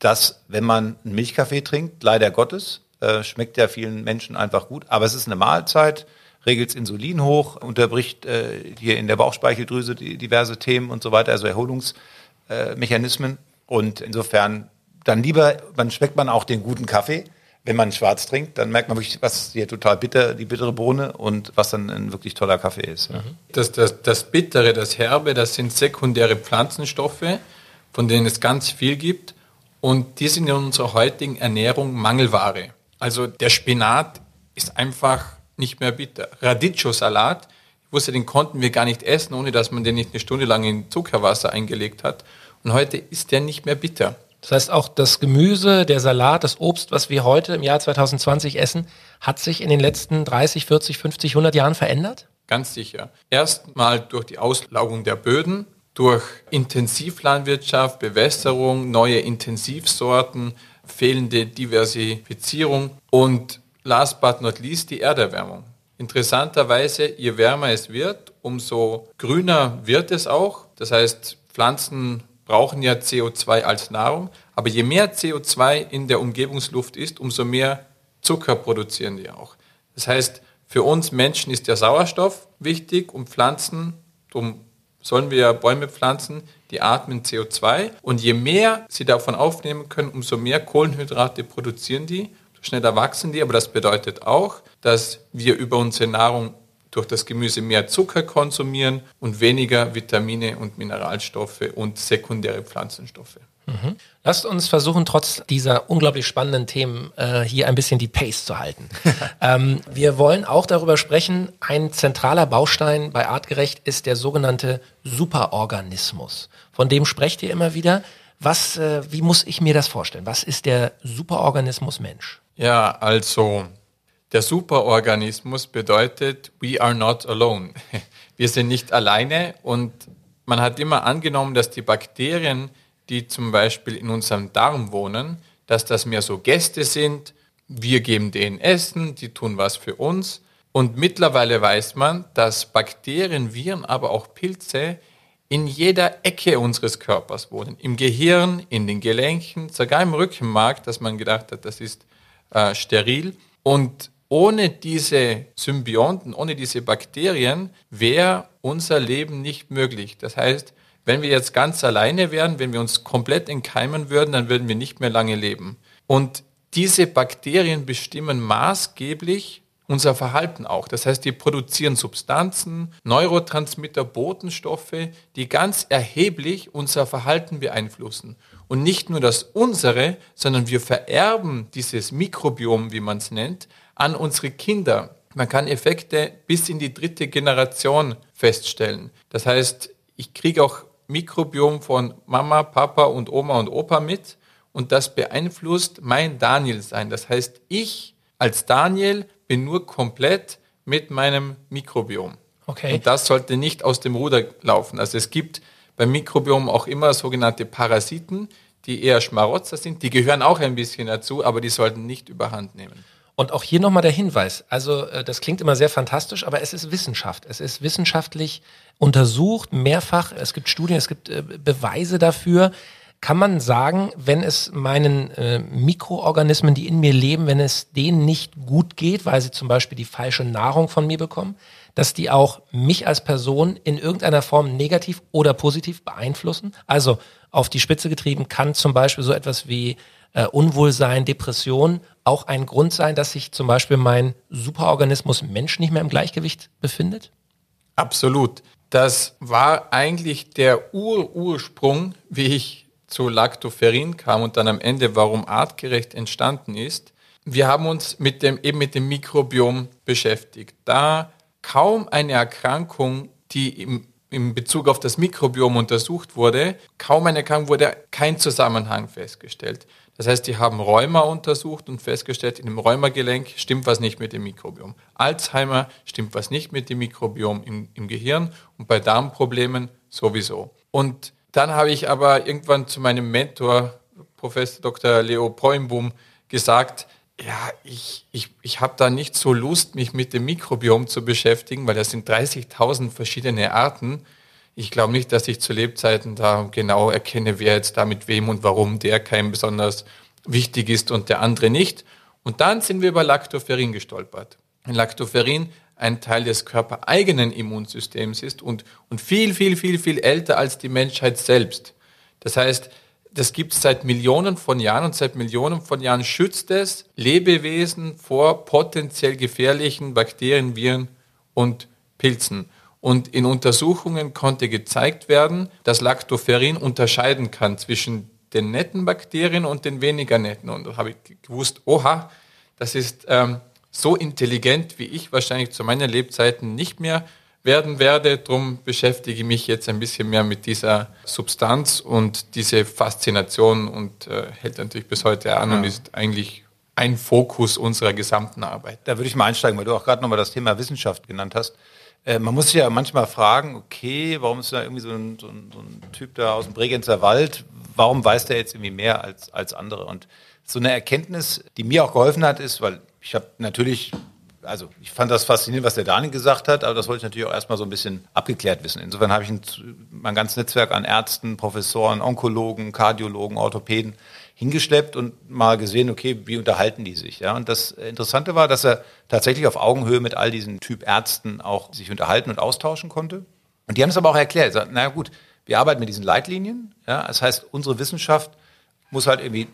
dass wenn man einen Milchkaffee trinkt, leider Gottes, äh, schmeckt ja vielen Menschen einfach gut, aber es ist eine Mahlzeit, regelt Insulin hoch, unterbricht äh, hier in der Bauchspeicheldrüse die, diverse Themen und so weiter, also Erholungsmechanismen. Und insofern dann lieber, dann schmeckt man auch den guten Kaffee. Wenn man schwarz trinkt, dann merkt man wirklich, was hier total bitter, die bittere Bohne und was dann ein wirklich toller Kaffee ist. Ja. Das, das, das Bittere, das Herbe, das sind sekundäre Pflanzenstoffe, von denen es ganz viel gibt. Und die sind in unserer heutigen Ernährung Mangelware. Also der Spinat ist einfach nicht mehr bitter. Radicchio-Salat, ich wusste, den konnten wir gar nicht essen, ohne dass man den nicht eine Stunde lang in Zuckerwasser eingelegt hat. Und heute ist der nicht mehr bitter. Das heißt, auch das Gemüse, der Salat, das Obst, was wir heute im Jahr 2020 essen, hat sich in den letzten 30, 40, 50, 100 Jahren verändert? Ganz sicher. Erstmal durch die Auslaugung der Böden, durch Intensivlandwirtschaft, Bewässerung, neue Intensivsorten, fehlende Diversifizierung und last but not least die Erderwärmung. Interessanterweise, je wärmer es wird, umso grüner wird es auch. Das heißt, Pflanzen brauchen ja CO2 als Nahrung, aber je mehr CO2 in der Umgebungsluft ist, umso mehr Zucker produzieren die auch. Das heißt, für uns Menschen ist der Sauerstoff wichtig und Pflanzen, um sollen wir Bäume pflanzen, die atmen CO2 und je mehr sie davon aufnehmen können, umso mehr Kohlenhydrate produzieren die, schneller wachsen die, aber das bedeutet auch, dass wir über unsere Nahrung durch das Gemüse mehr Zucker konsumieren und weniger Vitamine und Mineralstoffe und sekundäre Pflanzenstoffe. Mhm. Lasst uns versuchen, trotz dieser unglaublich spannenden Themen äh, hier ein bisschen die Pace zu halten. <laughs> ähm, wir wollen auch darüber sprechen, ein zentraler Baustein bei Artgerecht ist der sogenannte Superorganismus. Von dem sprecht ihr immer wieder. Was, äh, wie muss ich mir das vorstellen? Was ist der Superorganismus Mensch? Ja, also der Superorganismus bedeutet, we are not alone. <laughs> Wir sind nicht alleine und man hat immer angenommen, dass die Bakterien, die zum Beispiel in unserem Darm wohnen, dass das mehr so Gäste sind. Wir geben denen Essen, die tun was für uns. Und mittlerweile weiß man, dass Bakterien, Viren, aber auch Pilze in jeder Ecke unseres Körpers wohnen. Im Gehirn, in den Gelenken, sogar im Rückenmark, dass man gedacht hat, das ist äh, steril. Und ohne diese Symbionten, ohne diese Bakterien wäre unser Leben nicht möglich. Das heißt, wenn wir jetzt ganz alleine wären, wenn wir uns komplett entkeimen würden, dann würden wir nicht mehr lange leben. Und diese Bakterien bestimmen maßgeblich unser Verhalten auch. Das heißt, die produzieren Substanzen, Neurotransmitter, Botenstoffe, die ganz erheblich unser Verhalten beeinflussen. Und nicht nur das unsere, sondern wir vererben dieses Mikrobiom, wie man es nennt, an unsere Kinder. Man kann Effekte bis in die dritte Generation feststellen. Das heißt, ich kriege auch Mikrobiom von Mama, Papa und Oma und Opa mit und das beeinflusst mein Daniel-Sein. Das heißt, ich als Daniel bin nur komplett mit meinem Mikrobiom. Okay. Und das sollte nicht aus dem Ruder laufen. Also es gibt beim Mikrobiom auch immer sogenannte Parasiten, die eher Schmarotzer sind. Die gehören auch ein bisschen dazu, aber die sollten nicht überhand nehmen. Und auch hier nochmal der Hinweis. Also äh, das klingt immer sehr fantastisch, aber es ist Wissenschaft. Es ist wissenschaftlich untersucht, mehrfach. Es gibt Studien, es gibt äh, Beweise dafür kann man sagen, wenn es meinen äh, Mikroorganismen, die in mir leben, wenn es denen nicht gut geht, weil sie zum Beispiel die falsche Nahrung von mir bekommen, dass die auch mich als Person in irgendeiner Form negativ oder positiv beeinflussen? Also auf die Spitze getrieben kann zum Beispiel so etwas wie äh, Unwohlsein, Depression auch ein Grund sein, dass sich zum Beispiel mein Superorganismus Mensch nicht mehr im Gleichgewicht befindet? Absolut. Das war eigentlich der Urursprung, wie ich zu Lactoferrin kam und dann am Ende, warum artgerecht entstanden ist. Wir haben uns mit dem, eben mit dem Mikrobiom beschäftigt. Da kaum eine Erkrankung, die im, im Bezug auf das Mikrobiom untersucht wurde, kaum eine Erkrankung wurde kein Zusammenhang festgestellt. Das heißt, die haben Rheuma untersucht und festgestellt, in dem Rheumagelenk stimmt was nicht mit dem Mikrobiom. Alzheimer stimmt was nicht mit dem Mikrobiom im, im Gehirn und bei Darmproblemen sowieso. Und dann habe ich aber irgendwann zu meinem Mentor, Professor Dr. Leo Poimboom, gesagt, ja, ich, ich, ich habe da nicht so Lust, mich mit dem Mikrobiom zu beschäftigen, weil das sind 30.000 verschiedene Arten. Ich glaube nicht, dass ich zu Lebzeiten da genau erkenne, wer jetzt da mit wem und warum der kein besonders wichtig ist und der andere nicht. Und dann sind wir über Lactoferrin gestolpert. Lactoferrin ein Teil des körpereigenen Immunsystems ist und, und viel, viel, viel, viel älter als die Menschheit selbst. Das heißt, das gibt es seit Millionen von Jahren und seit Millionen von Jahren schützt es Lebewesen vor potenziell gefährlichen Bakterien, Viren und Pilzen. Und in Untersuchungen konnte gezeigt werden, dass Lactoferrin unterscheiden kann zwischen den netten Bakterien und den weniger netten. Und da habe ich gewusst, oha, das ist ähm, so intelligent, wie ich wahrscheinlich zu meinen Lebzeiten nicht mehr werden werde. Darum beschäftige ich mich jetzt ein bisschen mehr mit dieser Substanz und diese Faszination und äh, hält natürlich bis heute an ja. und ist eigentlich ein Fokus unserer gesamten Arbeit. Da würde ich mal einsteigen, weil du auch gerade nochmal das Thema Wissenschaft genannt hast. Äh, man muss sich ja manchmal fragen, okay, warum ist da irgendwie so ein, so ein, so ein Typ da aus dem Bregenzer Wald, warum weiß der jetzt irgendwie mehr als, als andere? Und so eine Erkenntnis, die mir auch geholfen hat, ist, weil ich habe natürlich, also ich fand das faszinierend, was der Daniel gesagt hat, aber das wollte ich natürlich auch erstmal so ein bisschen abgeklärt wissen. Insofern habe ich ein, mein ganzes Netzwerk an Ärzten, Professoren, Onkologen, Kardiologen, Orthopäden hingeschleppt und mal gesehen, okay, wie unterhalten die sich. Ja? Und das Interessante war, dass er tatsächlich auf Augenhöhe mit all diesen Typ Ärzten auch sich unterhalten und austauschen konnte. Und die haben es aber auch erklärt. Sagen, naja gut, wir arbeiten mit diesen Leitlinien. Ja, das heißt, unsere Wissenschaft muss halt irgendwie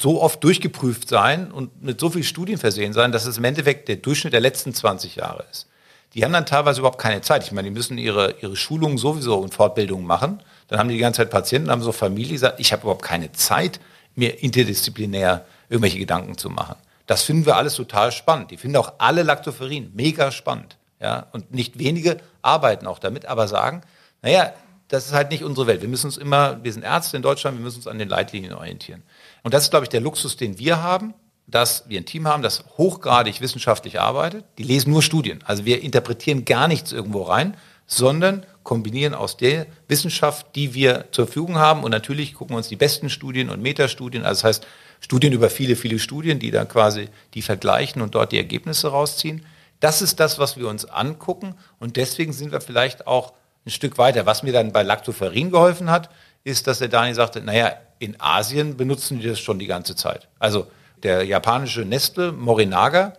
so oft durchgeprüft sein und mit so vielen Studien versehen sein, dass es im Endeffekt der Durchschnitt der letzten 20 Jahre ist. Die haben dann teilweise überhaupt keine Zeit. Ich meine, die müssen ihre, ihre Schulungen sowieso und Fortbildungen machen. Dann haben die die ganze Zeit Patienten, haben so Familie, sagt, ich habe überhaupt keine Zeit, mir interdisziplinär irgendwelche Gedanken zu machen. Das finden wir alles total spannend. Die finden auch alle Lactoferrin mega spannend. Ja, und nicht wenige arbeiten auch damit, aber sagen, naja, das ist halt nicht unsere Welt. Wir müssen uns immer, wir sind Ärzte in Deutschland, wir müssen uns an den Leitlinien orientieren. Und das ist, glaube ich, der Luxus, den wir haben, dass wir ein Team haben, das hochgradig wissenschaftlich arbeitet. Die lesen nur Studien. Also wir interpretieren gar nichts irgendwo rein, sondern kombinieren aus der Wissenschaft, die wir zur Verfügung haben. Und natürlich gucken wir uns die besten Studien und Metastudien, also das heißt Studien über viele, viele Studien, die dann quasi die vergleichen und dort die Ergebnisse rausziehen. Das ist das, was wir uns angucken. Und deswegen sind wir vielleicht auch ein Stück weiter. Was mir dann bei Lactoferrin geholfen hat, ist, dass der Daniel sagte, naja, in Asien benutzen die das schon die ganze Zeit. Also der japanische Nestle Morinaga,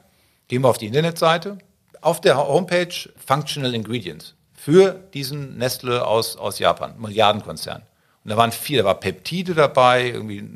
gehen wir auf die Internetseite, auf der Homepage Functional Ingredients für diesen Nestle aus, aus Japan, Milliardenkonzern. Und da waren viele, da war Peptide dabei, irgendwie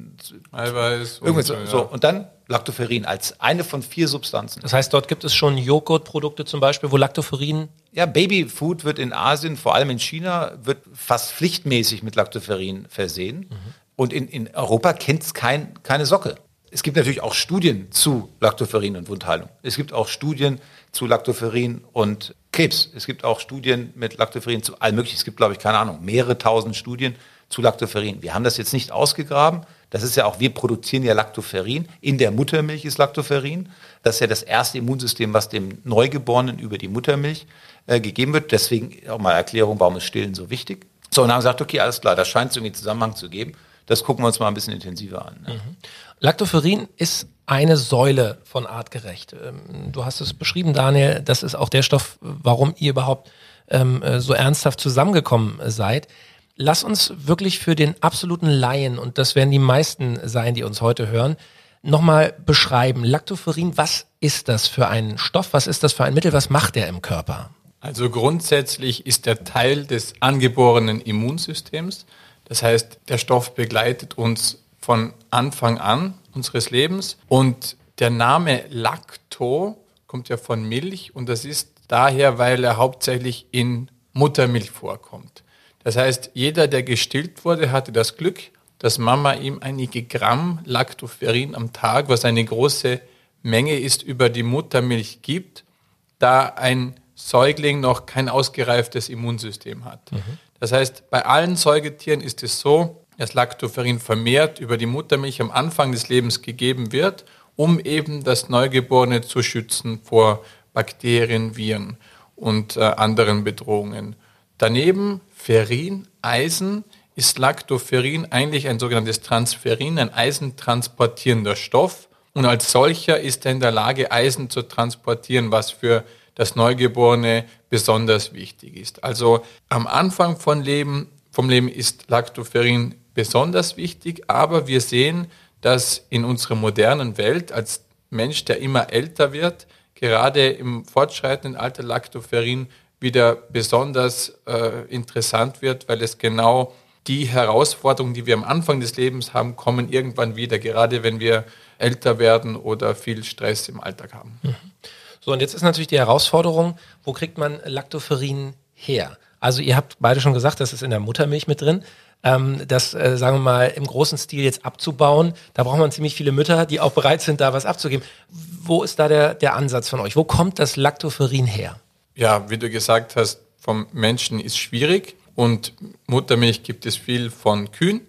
Eiweiß. irgendwie so, ja. so. Und dann Lactoferrin als eine von vier Substanzen. Das heißt, dort gibt es schon Joghurtprodukte zum Beispiel, wo Lactoferrin. Ja, Babyfood wird in Asien, vor allem in China, wird fast pflichtmäßig mit Lactoferrin versehen. Mhm. Und in, in Europa kennt es kein, keine Socke. Es gibt natürlich auch Studien zu Lactoferrin und Wundheilung. Es gibt auch Studien zu Lactoferrin und Krebs. Es gibt auch Studien mit Lactoferrin zu allem möglichen. Es gibt, glaube ich, keine Ahnung, mehrere tausend Studien zu Lactoferrin. Wir haben das jetzt nicht ausgegraben. Das ist ja auch, wir produzieren ja Lactoferrin. In der Muttermilch ist Lactoferrin. Das ist ja das erste Immunsystem, was dem Neugeborenen über die Muttermilch äh, gegeben wird. Deswegen auch mal Erklärung, warum ist Stillen so wichtig. So, und haben gesagt, okay, alles klar, da scheint es irgendwie Zusammenhang zu geben. Das gucken wir uns mal ein bisschen intensiver an. Ne? Mhm. Lactoferrin ist eine Säule von artgerecht. Ähm, du hast es beschrieben, Daniel. Das ist auch der Stoff, warum ihr überhaupt ähm, äh, so ernsthaft zusammengekommen seid. Lass uns wirklich für den absoluten Laien, und das werden die meisten sein, die uns heute hören, nochmal beschreiben. Lactoferrin, was ist das für ein Stoff? Was ist das für ein Mittel? Was macht der im Körper? Also grundsätzlich ist er Teil des angeborenen Immunsystems. Das heißt, der Stoff begleitet uns von Anfang an unseres Lebens. Und der Name Lacto kommt ja von Milch und das ist daher, weil er hauptsächlich in Muttermilch vorkommt. Das heißt, jeder, der gestillt wurde, hatte das Glück, dass Mama ihm einige Gramm Lactoferrin am Tag, was eine große Menge ist, über die Muttermilch gibt, da ein Säugling noch kein ausgereiftes Immunsystem hat. Mhm. Das heißt, bei allen Säugetieren ist es so, dass Lactoferrin vermehrt über die Muttermilch am Anfang des Lebens gegeben wird, um eben das Neugeborene zu schützen vor Bakterien, Viren und äh, anderen Bedrohungen. Daneben Ferin, Eisen, ist Lactoferrin eigentlich ein sogenanntes Transferin, ein eisentransportierender Stoff. Und als solcher ist er in der Lage, Eisen zu transportieren, was für das Neugeborene besonders wichtig ist. Also am Anfang von Leben, vom Leben ist Lactoferrin besonders wichtig, aber wir sehen, dass in unserer modernen Welt als Mensch, der immer älter wird, gerade im fortschreitenden Alter Lactoferrin wieder besonders äh, interessant wird, weil es genau die Herausforderungen, die wir am Anfang des Lebens haben, kommen irgendwann wieder, gerade wenn wir älter werden oder viel Stress im Alltag haben. Mhm. So, und jetzt ist natürlich die Herausforderung, wo kriegt man Lactoferrin her? Also ihr habt beide schon gesagt, das ist in der Muttermilch mit drin. Ähm, das, äh, sagen wir mal, im großen Stil jetzt abzubauen, da braucht man ziemlich viele Mütter, die auch bereit sind, da was abzugeben. Wo ist da der, der Ansatz von euch? Wo kommt das Lactoferrin her? Ja, wie du gesagt hast, vom Menschen ist schwierig und Muttermilch gibt es viel von Kühen.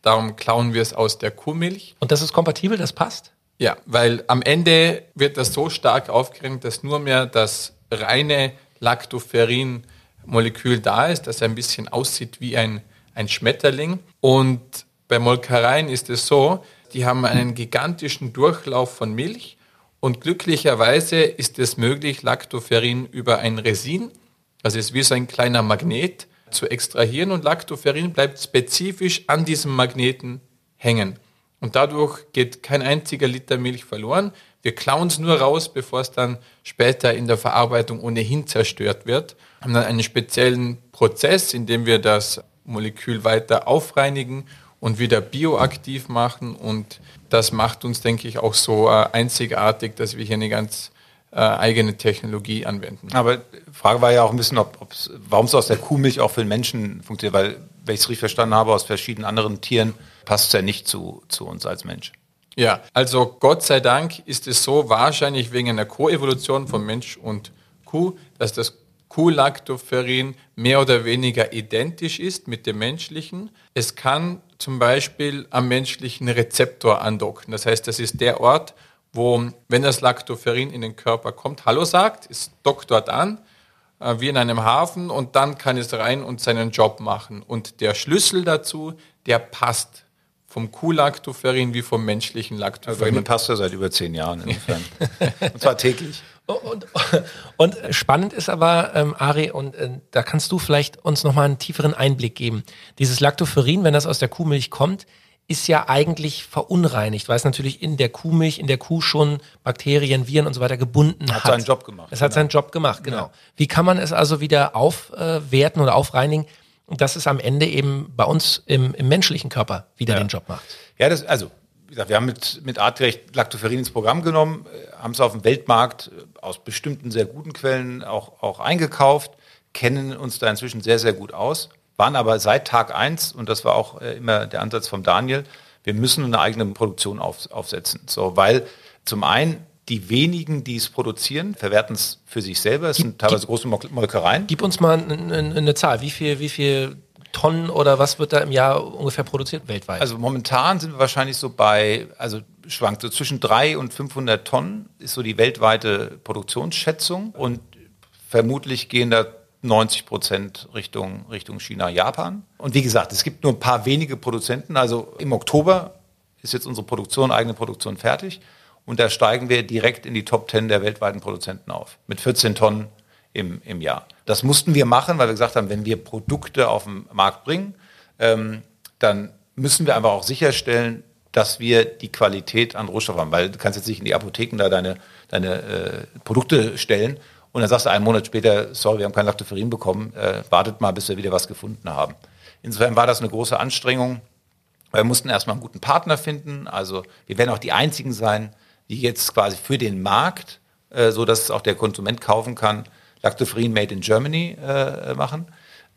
Darum klauen wir es aus der Kuhmilch. Und das ist kompatibel, das passt? Ja, weil am Ende wird das so stark aufgeregt, dass nur mehr das reine Lactoferrin-Molekül da ist, das ein bisschen aussieht wie ein, ein Schmetterling. Und bei Molkereien ist es so, die haben einen gigantischen Durchlauf von Milch und glücklicherweise ist es möglich, Lactoferrin über ein Resin, also es ist wie so ein kleiner Magnet, zu extrahieren und Lactoferrin bleibt spezifisch an diesem Magneten hängen. Und dadurch geht kein einziger Liter Milch verloren. Wir klauen es nur raus, bevor es dann später in der Verarbeitung ohnehin zerstört wird. Wir haben dann einen speziellen Prozess, in dem wir das Molekül weiter aufreinigen und wieder bioaktiv machen. Und das macht uns, denke ich, auch so äh, einzigartig, dass wir hier eine ganz äh, eigene Technologie anwenden. Aber die Frage war ja auch ein bisschen, ob, warum es aus der Kuhmilch auch für den Menschen funktioniert, weil, wenn ich es richtig verstanden habe, aus verschiedenen anderen Tieren passt es ja nicht zu, zu uns als Mensch. Ja, also Gott sei Dank ist es so, wahrscheinlich wegen einer Koevolution von Mensch und Kuh, dass das Kuhlactoferin mehr oder weniger identisch ist mit dem menschlichen. Es kann zum Beispiel am menschlichen Rezeptor andocken. Das heißt, das ist der Ort, wo, wenn das Lactoferin in den Körper kommt, Hallo sagt, es dockt dort an, äh, wie in einem Hafen, und dann kann es rein und seinen Job machen. Und der Schlüssel dazu, der passt vom Kuhlactoferin wie vom menschlichen Lactoferin. Also bei mir passt er seit über zehn Jahren insofern. <laughs> und zwar täglich. Und, <laughs> und, spannend ist aber, ähm, Ari, und äh, da kannst du vielleicht uns nochmal einen tieferen Einblick geben. Dieses Lactoferin, wenn das aus der Kuhmilch kommt, ist ja eigentlich verunreinigt, weil es natürlich in der Kuhmilch, in der Kuh schon Bakterien, Viren und so weiter gebunden hat. Hat seinen Job gemacht. Es hat genau. seinen Job gemacht, genau. Ja. Wie kann man es also wieder aufwerten oder aufreinigen, dass es am Ende eben bei uns im, im menschlichen Körper wieder ja. den Job macht? Ja, das, also wie gesagt, wir haben mit, mit artgerecht Lactoferrin ins Programm genommen, äh, haben es auf dem Weltmarkt äh, aus bestimmten sehr guten Quellen auch, auch eingekauft, kennen uns da inzwischen sehr, sehr gut aus, waren aber seit Tag eins und das war auch äh, immer der Ansatz von Daniel, wir müssen eine eigene Produktion auf, aufsetzen. So, weil zum einen die wenigen, die es produzieren, verwerten es für sich selber. Es sind teilweise große Molkereien. Gib uns mal eine, eine Zahl. Wie viel, wie viel Tonnen oder was wird da im Jahr ungefähr produziert weltweit? Also momentan sind wir wahrscheinlich so bei, also schwankt so zwischen 300 und 500 Tonnen ist so die weltweite Produktionsschätzung und vermutlich gehen da 90 Prozent Richtung, Richtung China, Japan. Und wie gesagt, es gibt nur ein paar wenige Produzenten. Also im Oktober ist jetzt unsere Produktion, eigene Produktion fertig. Und da steigen wir direkt in die Top 10 der weltweiten Produzenten auf. Mit 14 Tonnen im, im Jahr. Das mussten wir machen, weil wir gesagt haben, wenn wir Produkte auf den Markt bringen, ähm, dann müssen wir einfach auch sicherstellen, dass wir die Qualität an Rohstoff haben. Weil du kannst jetzt nicht in die Apotheken da deine, deine äh, Produkte stellen und dann sagst du einen Monat später, sorry, wir haben kein Lactoferin bekommen, äh, wartet mal, bis wir wieder was gefunden haben. Insofern war das eine große Anstrengung. Wir mussten erstmal einen guten Partner finden. Also wir werden auch die einzigen sein, die jetzt quasi für den Markt, äh, so dass es auch der Konsument kaufen kann, Lactoferin Made in Germany äh, machen,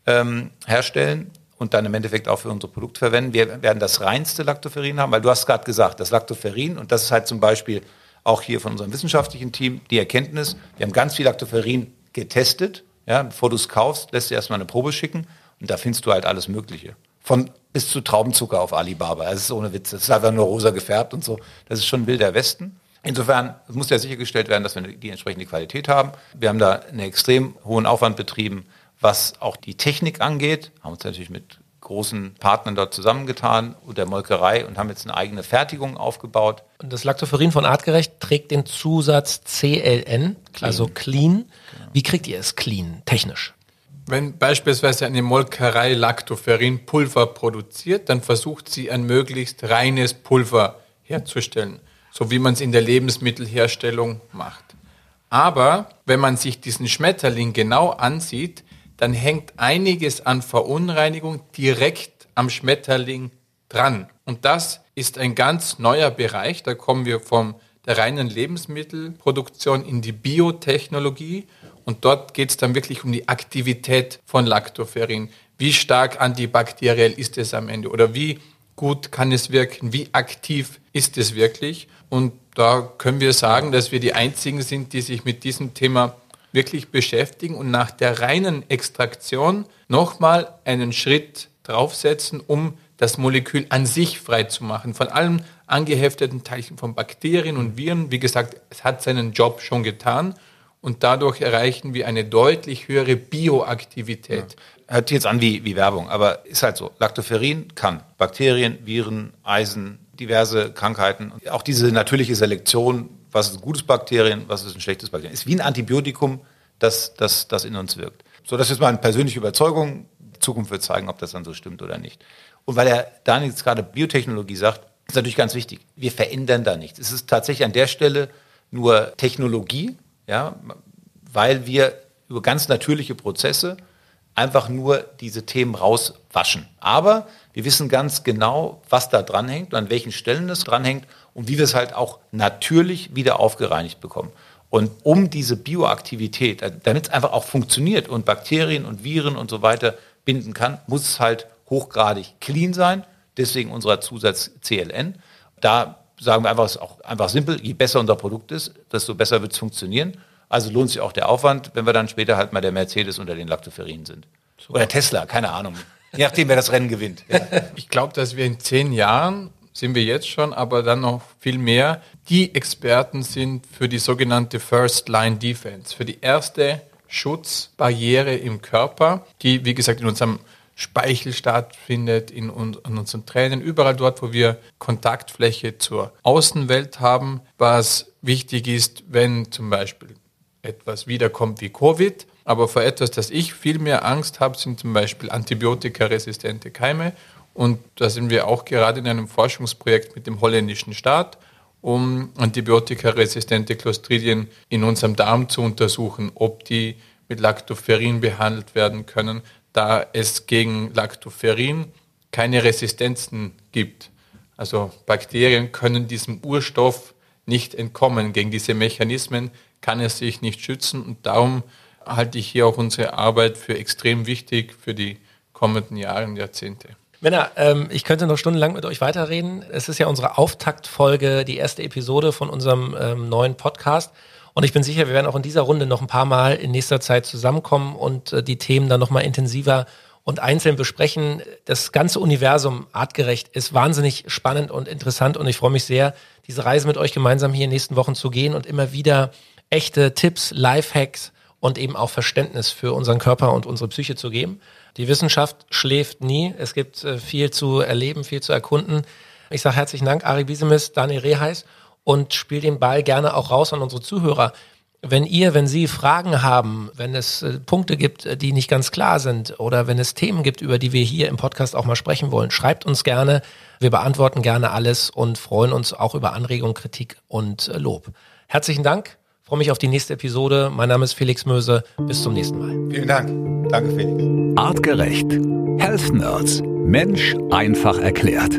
ähm, herstellen und dann im Endeffekt auch für unser Produkt verwenden. Wir werden das reinste Lactoferin haben, weil du hast gerade gesagt, das Lactoferin, und das ist halt zum Beispiel auch hier von unserem wissenschaftlichen Team die Erkenntnis, wir haben ganz viel Lactoferin getestet. Ja, bevor du es kaufst, lässt du erstmal eine Probe schicken und da findest du halt alles Mögliche. Von bis zu Traubenzucker auf Alibaba. Das ist ohne Witz. Das ist einfach nur rosa gefärbt und so. Das ist schon wilder Westen. Insofern muss ja sichergestellt werden, dass wir die entsprechende Qualität haben. Wir haben da einen extrem hohen Aufwand betrieben, was auch die Technik angeht. Haben uns natürlich mit großen Partnern dort zusammengetan und der Molkerei und haben jetzt eine eigene Fertigung aufgebaut. Und das Lactoferin von Artgerecht trägt den Zusatz CLN, clean. also clean. Genau. Wie kriegt ihr es clean, technisch? Wenn beispielsweise eine Molkerei Lactoferin-Pulver produziert, dann versucht sie ein möglichst reines Pulver herzustellen so wie man es in der Lebensmittelherstellung macht. Aber wenn man sich diesen Schmetterling genau ansieht, dann hängt einiges an Verunreinigung direkt am Schmetterling dran. Und das ist ein ganz neuer Bereich. Da kommen wir von der reinen Lebensmittelproduktion in die Biotechnologie. Und dort geht es dann wirklich um die Aktivität von Lactoferrin. Wie stark antibakteriell ist es am Ende? Oder wie gut kann es wirken? Wie aktiv ist es wirklich? Und da können wir sagen, dass wir die Einzigen sind, die sich mit diesem Thema wirklich beschäftigen und nach der reinen Extraktion nochmal einen Schritt draufsetzen, um das Molekül an sich frei zu machen. Von allen angehefteten Teilchen von Bakterien und Viren. Wie gesagt, es hat seinen Job schon getan und dadurch erreichen wir eine deutlich höhere Bioaktivität. Ja. Hört jetzt an wie, wie Werbung, aber ist halt so. Lactoferrin kann Bakterien, Viren, Eisen, diverse Krankheiten. Auch diese natürliche Selektion, was ist ein gutes Bakterien, was ist ein schlechtes Bakterien, ist wie ein Antibiotikum, das, das, das in uns wirkt. So, das ist meine persönliche Überzeugung. Die Zukunft wird zeigen, ob das dann so stimmt oder nicht. Und weil er Daniel jetzt gerade Biotechnologie sagt, ist natürlich ganz wichtig. Wir verändern da nichts. Es ist tatsächlich an der Stelle nur Technologie, ja, weil wir über ganz natürliche Prozesse einfach nur diese Themen rauswaschen. Aber wir wissen ganz genau, was da dranhängt und an welchen Stellen es dranhängt und wie wir es halt auch natürlich wieder aufgereinigt bekommen. Und um diese Bioaktivität, äh, damit es einfach auch funktioniert und Bakterien und Viren und so weiter binden kann, muss es halt hochgradig clean sein. Deswegen unser Zusatz CLN. Da sagen wir einfach, es ist auch einfach simpel, je besser unser Produkt ist, desto besser wird es funktionieren. Also lohnt sich auch der Aufwand, wenn wir dann später halt mal der Mercedes unter den Lactoferrin sind. Oder Tesla, keine Ahnung. Je nachdem, wer das Rennen gewinnt. Ja. <laughs> Ich glaube, dass wir in zehn Jahren, sind wir jetzt schon, aber dann noch viel mehr, die Experten sind für die sogenannte First Line Defense, für die erste Schutzbarriere im Körper, die, wie gesagt, in unserem Speichel stattfindet, in, in unseren Tränen, überall dort, wo wir Kontaktfläche zur Außenwelt haben, was wichtig ist, wenn zum Beispiel etwas wiederkommt wie Covid. Aber vor etwas, das ich viel mehr Angst habe, sind zum Beispiel antibiotikaresistente Keime. Und da sind wir auch gerade in einem Forschungsprojekt mit dem holländischen Staat, um antibiotikaresistente Clostridien in unserem Darm zu untersuchen, ob die mit Lactoferrin behandelt werden können, da es gegen Lactoferrin keine Resistenzen gibt. Also Bakterien können diesem Urstoff nicht entkommen. Gegen diese Mechanismen kann er sich nicht schützen. Und darum halte ich hier auch unsere Arbeit für extrem wichtig für die kommenden Jahre und Jahrzehnte. Männer, ähm, ich könnte noch stundenlang mit euch weiterreden. Es ist ja unsere Auftaktfolge, die erste Episode von unserem ähm, neuen Podcast. Und ich bin sicher, wir werden auch in dieser Runde noch ein paar Mal in nächster Zeit zusammenkommen und äh, die Themen dann nochmal intensiver und einzeln besprechen. Das ganze Universum artgerecht ist wahnsinnig spannend und interessant und ich freue mich sehr, diese Reise mit euch gemeinsam hier in den nächsten Wochen zu gehen und immer wieder echte Tipps, Lifehacks und eben auch Verständnis für unseren Körper und unsere Psyche zu geben. Die Wissenschaft schläft nie. Es gibt äh, viel zu erleben, viel zu erkunden. Ich sage herzlichen Dank, Ari Biesemis, Daniel Reheis und spiele den Ball gerne auch raus an unsere Zuhörer. Wenn ihr, wenn Sie Fragen haben, wenn es äh, Punkte gibt, äh, die nicht ganz klar sind oder wenn es Themen gibt, über die wir hier im Podcast auch mal sprechen wollen, schreibt uns gerne. Wir beantworten gerne alles und freuen uns auch über Anregung, Kritik und Lob. Herzlichen Dank freue mich auf die nächste Episode. Mein Name ist Felix Möse. Bis zum nächsten Mal. Vielen Dank. Danke, Felix. Artgerecht. Health Nerds. Mensch einfach erklärt.